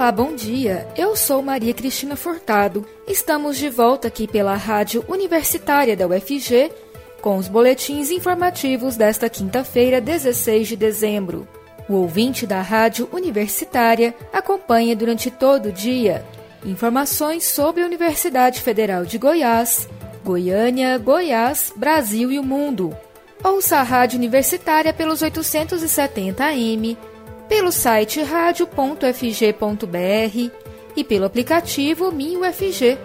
Olá, bom dia. Eu sou Maria Cristina Furtado. Estamos de volta aqui pela Rádio Universitária da UFG com os boletins informativos desta quinta-feira, 16 de dezembro. O ouvinte da Rádio Universitária acompanha durante todo o dia informações sobre a Universidade Federal de Goiás, Goiânia, Goiás, Brasil e o mundo. Ouça a Rádio Universitária pelos 870 AM, pelo site radio.fg.br e pelo aplicativo MinUFG.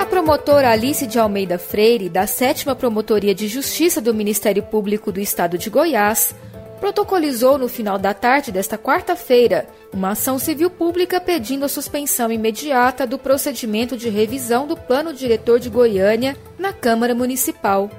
A promotora Alice de Almeida Freire, da 7 Promotoria de Justiça do Ministério Público do Estado de Goiás, protocolizou no final da tarde desta quarta-feira uma ação civil pública pedindo a suspensão imediata do procedimento de revisão do Plano Diretor de Goiânia na Câmara Municipal.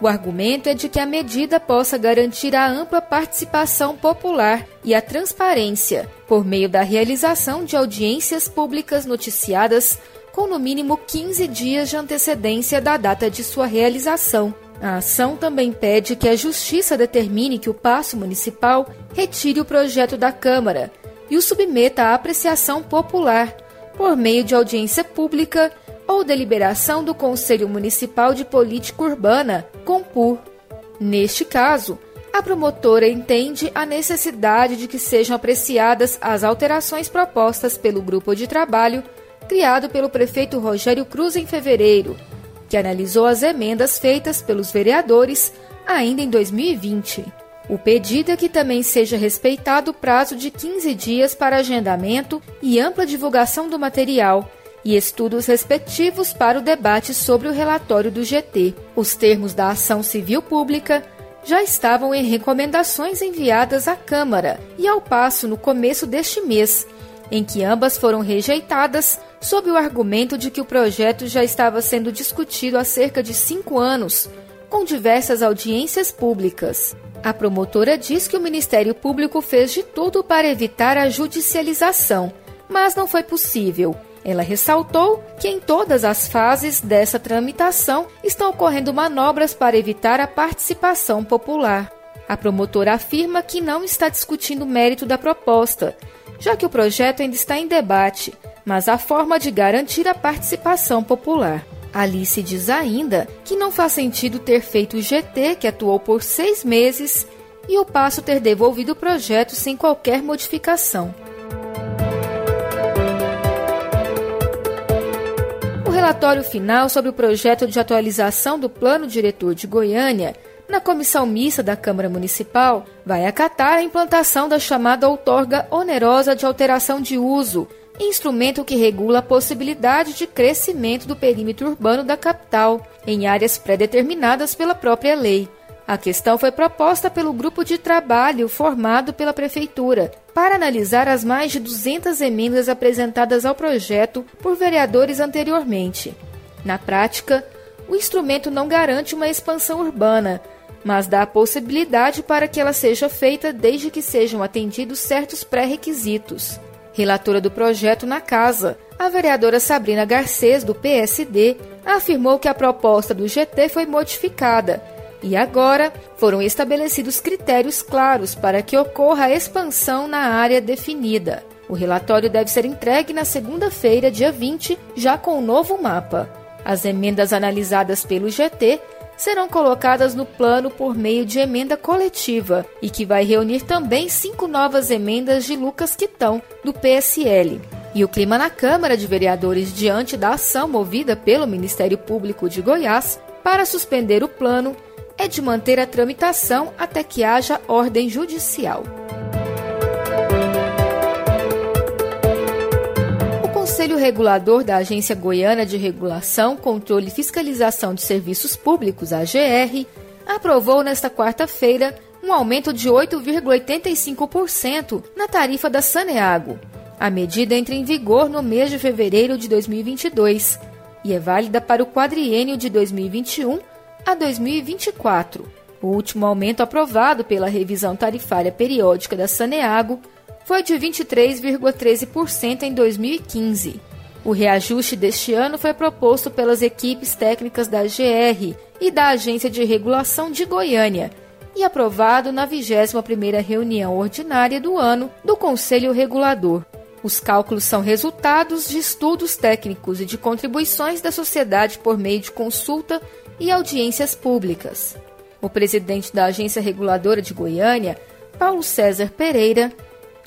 O argumento é de que a medida possa garantir a ampla participação popular e a transparência por meio da realização de audiências públicas noticiadas com no mínimo 15 dias de antecedência da data de sua realização. A ação também pede que a Justiça determine que o Paço Municipal retire o projeto da Câmara e o submeta à apreciação popular por meio de audiência pública ou deliberação do Conselho Municipal de Política Urbana, COMPUR. Neste caso, a promotora entende a necessidade de que sejam apreciadas as alterações propostas pelo grupo de trabalho criado pelo prefeito Rogério Cruz em fevereiro que analisou as emendas feitas pelos vereadores ainda em 2020. O pedido é que também seja respeitado o prazo de 15 dias para agendamento e ampla divulgação do material e estudos respectivos para o debate sobre o relatório do GT. Os termos da ação civil pública já estavam em recomendações enviadas à Câmara e ao passo no começo deste mês, em que ambas foram rejeitadas sob o argumento de que o projeto já estava sendo discutido há cerca de cinco anos, com diversas audiências públicas. A promotora diz que o Ministério Público fez de tudo para evitar a judicialização, mas não foi possível. Ela ressaltou que em todas as fases dessa tramitação estão ocorrendo manobras para evitar a participação popular. A promotora afirma que não está discutindo o mérito da proposta, já que o projeto ainda está em debate, mas a forma de garantir a participação popular. Alice diz ainda que não faz sentido ter feito o GT, que atuou por seis meses, e o Passo ter devolvido o projeto sem qualquer modificação. Relatório final sobre o projeto de atualização do Plano Diretor de Goiânia na comissão mista da Câmara Municipal, vai acatar a implantação da chamada outorga onerosa de alteração de uso, instrumento que regula a possibilidade de crescimento do perímetro urbano da capital, em áreas pré-determinadas pela própria lei. A questão foi proposta pelo grupo de trabalho formado pela Prefeitura para analisar as mais de 200 emendas apresentadas ao projeto por vereadores anteriormente. Na prática, o instrumento não garante uma expansão urbana, mas dá a possibilidade para que ela seja feita desde que sejam atendidos certos pré-requisitos. Relatora do projeto na casa, a vereadora Sabrina Garcês, do PSD, afirmou que a proposta do GT foi modificada e agora foram estabelecidos critérios claros para que ocorra a expansão na área definida. O relatório deve ser entregue na segunda-feira, dia 20, já com o novo mapa. As emendas analisadas pelo GT serão colocadas no plano por meio de emenda coletiva e que vai reunir também cinco novas emendas de Lucas Quitão, do PSL. E o clima na Câmara de Vereadores diante da ação movida pelo Ministério Público de Goiás para suspender o plano é de manter a tramitação até que haja ordem judicial. Conselho Regulador da Agência Goiana de Regulação, Controle e Fiscalização de Serviços Públicos, AGR, aprovou nesta quarta-feira um aumento de 8,85% na tarifa da Saneago. A medida entra em vigor no mês de fevereiro de 2022 e é válida para o quadriênio de 2021 a 2024. O último aumento aprovado pela revisão tarifária periódica da Saneago foi de 23,13% em 2015. O reajuste deste ano foi proposto pelas equipes técnicas da GR e da Agência de Regulação de Goiânia e aprovado na 21ª reunião ordinária do ano do Conselho Regulador. Os cálculos são resultados de estudos técnicos e de contribuições da sociedade por meio de consulta e audiências públicas. O presidente da Agência Reguladora de Goiânia, Paulo César Pereira,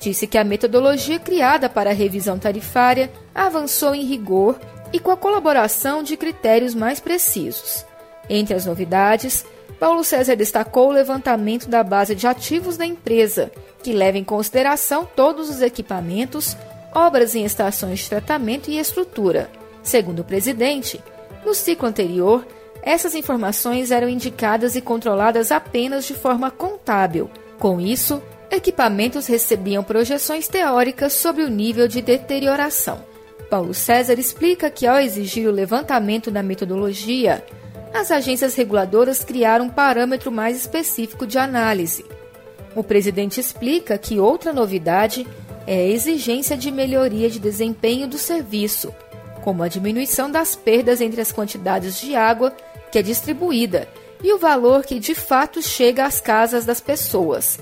disse que a metodologia criada para a revisão tarifária avançou em rigor e com a colaboração de critérios mais precisos. Entre as novidades, Paulo César destacou o levantamento da base de ativos da empresa, que leva em consideração todos os equipamentos, obras em estações de tratamento e estrutura. Segundo o presidente, no ciclo anterior, essas informações eram indicadas e controladas apenas de forma contábil. Com isso, equipamentos recebiam projeções teóricas sobre o nível de deterioração. Paulo César explica que, ao exigir o levantamento da metodologia, as agências reguladoras criaram um parâmetro mais específico de análise. O presidente explica que outra novidade é a exigência de melhoria de desempenho do serviço, como a diminuição das perdas entre as quantidades de água que é distribuída e o valor que de fato chega às casas das pessoas.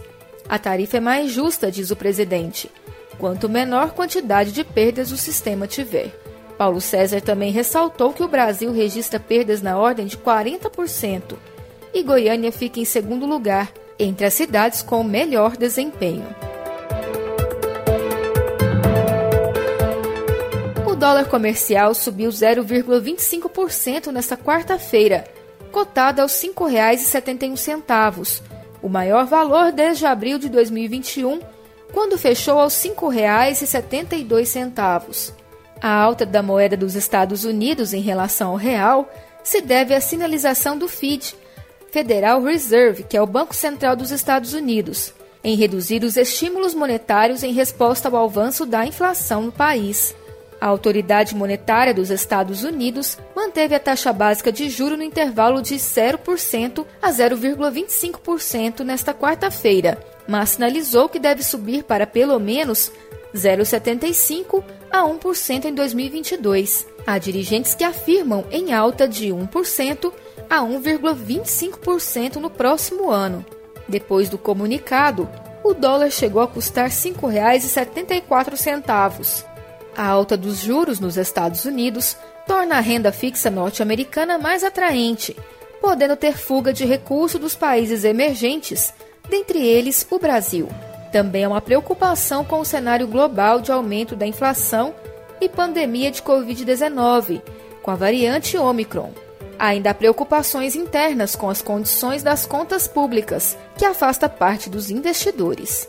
A tarifa é mais justa, diz o presidente, quanto menor quantidade de perdas o sistema tiver. Paulo César também ressaltou que o Brasil registra perdas na ordem de 40% e Goiânia fica em segundo lugar entre as cidades com melhor desempenho. Dólar comercial subiu 0,25% nesta quarta-feira, cotado aos R$ 5,71, o maior valor desde abril de 2021, quando fechou aos R$ 5,72. A alta da moeda dos Estados Unidos em relação ao real se deve à sinalização do FID, Federal Reserve, que é o Banco Central dos Estados Unidos, em reduzir os estímulos monetários em resposta ao avanço da inflação no país. A autoridade monetária dos Estados Unidos manteve a taxa básica de juro no intervalo de 0% a 0,25% nesta quarta-feira, mas sinalizou que deve subir para pelo menos 0,75% a 1% em 2022. Há dirigentes que afirmam em alta de 1% a 1,25% no próximo ano. Depois do comunicado, o dólar chegou a custar R$ 5,74. A alta dos juros nos Estados Unidos torna a renda fixa norte-americana mais atraente, podendo ter fuga de recursos dos países emergentes, dentre eles o Brasil. Também há uma preocupação com o cenário global de aumento da inflação e pandemia de Covid-19, com a variante Omicron. Ainda há preocupações internas com as condições das contas públicas, que afasta parte dos investidores.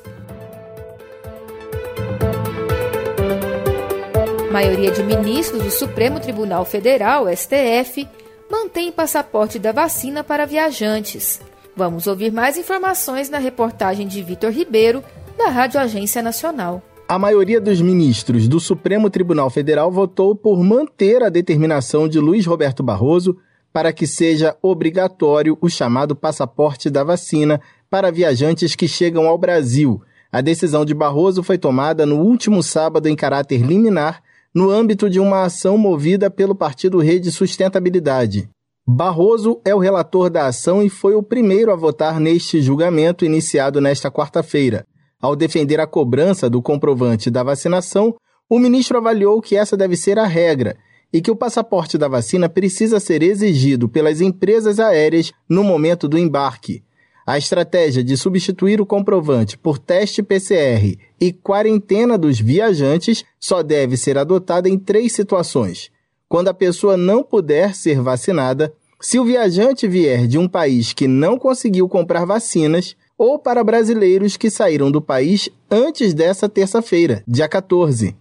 Maioria de ministros do Supremo Tribunal Federal, STF, mantém passaporte da vacina para viajantes. Vamos ouvir mais informações na reportagem de Vitor Ribeiro, da Rádio Agência Nacional. A maioria dos ministros do Supremo Tribunal Federal votou por manter a determinação de Luiz Roberto Barroso para que seja obrigatório o chamado passaporte da vacina para viajantes que chegam ao Brasil. A decisão de Barroso foi tomada no último sábado em caráter liminar, no âmbito de uma ação movida pelo Partido Rede Sustentabilidade. Barroso é o relator da ação e foi o primeiro a votar neste julgamento iniciado nesta quarta-feira. Ao defender a cobrança do comprovante da vacinação, o ministro avaliou que essa deve ser a regra e que o passaporte da vacina precisa ser exigido pelas empresas aéreas no momento do embarque. A estratégia de substituir o comprovante por teste PCR e quarentena dos viajantes só deve ser adotada em três situações: quando a pessoa não puder ser vacinada, se o viajante vier de um país que não conseguiu comprar vacinas ou para brasileiros que saíram do país antes dessa terça-feira, dia 14.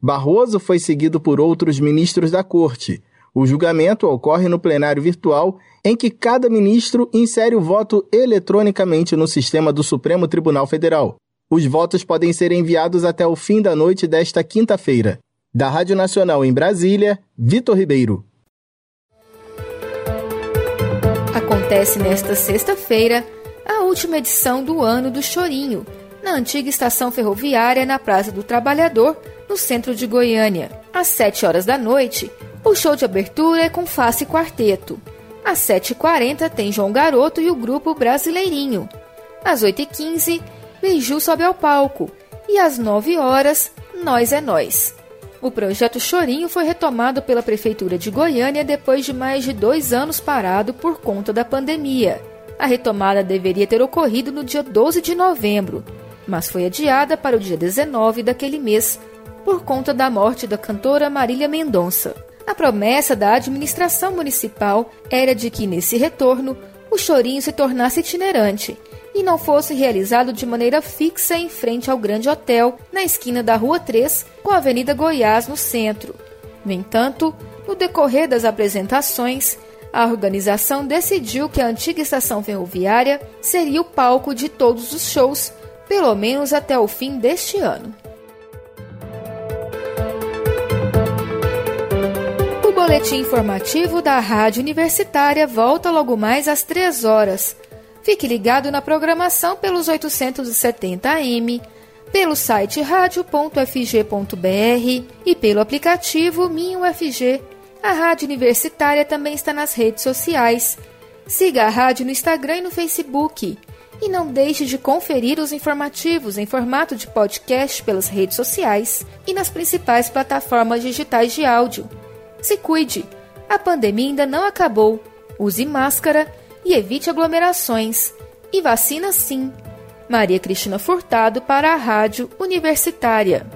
Barroso foi seguido por outros ministros da corte. O julgamento ocorre no plenário virtual, em que cada ministro insere o voto eletronicamente no sistema do Supremo Tribunal Federal. Os votos podem ser enviados até o fim da noite desta quinta-feira. Da Rádio Nacional em Brasília, Vitor Ribeiro. Acontece nesta sexta-feira a última edição do ano do Chorinho, na antiga estação ferroviária na Praça do Trabalhador, no centro de Goiânia. Às 7 horas da noite, o show de abertura é com Face Quarteto. Às 7h40 tem João Garoto e o grupo Brasileirinho. Às 8h15, Beiju sobe ao palco. E às 9 horas, Nós é Nós. O projeto Chorinho foi retomado pela Prefeitura de Goiânia depois de mais de dois anos parado por conta da pandemia. A retomada deveria ter ocorrido no dia 12 de novembro, mas foi adiada para o dia 19 daquele mês por conta da morte da cantora Marília Mendonça. A promessa da administração municipal era de que, nesse retorno, o chorinho se tornasse itinerante e não fosse realizado de maneira fixa em frente ao Grande Hotel, na esquina da Rua 3, com a Avenida Goiás, no centro. No entanto, no decorrer das apresentações, a organização decidiu que a antiga estação ferroviária seria o palco de todos os shows, pelo menos até o fim deste ano. Boletim informativo da Rádio Universitária volta logo mais às 3 horas. Fique ligado na programação pelos 870 AM, pelo site radio.fg.br e pelo aplicativo Minho FG. A Rádio Universitária também está nas redes sociais. Siga a rádio no Instagram e no Facebook. E não deixe de conferir os informativos em formato de podcast pelas redes sociais e nas principais plataformas digitais de áudio. Se cuide! A pandemia ainda não acabou. Use máscara e evite aglomerações. E vacina sim. Maria Cristina Furtado para a Rádio Universitária.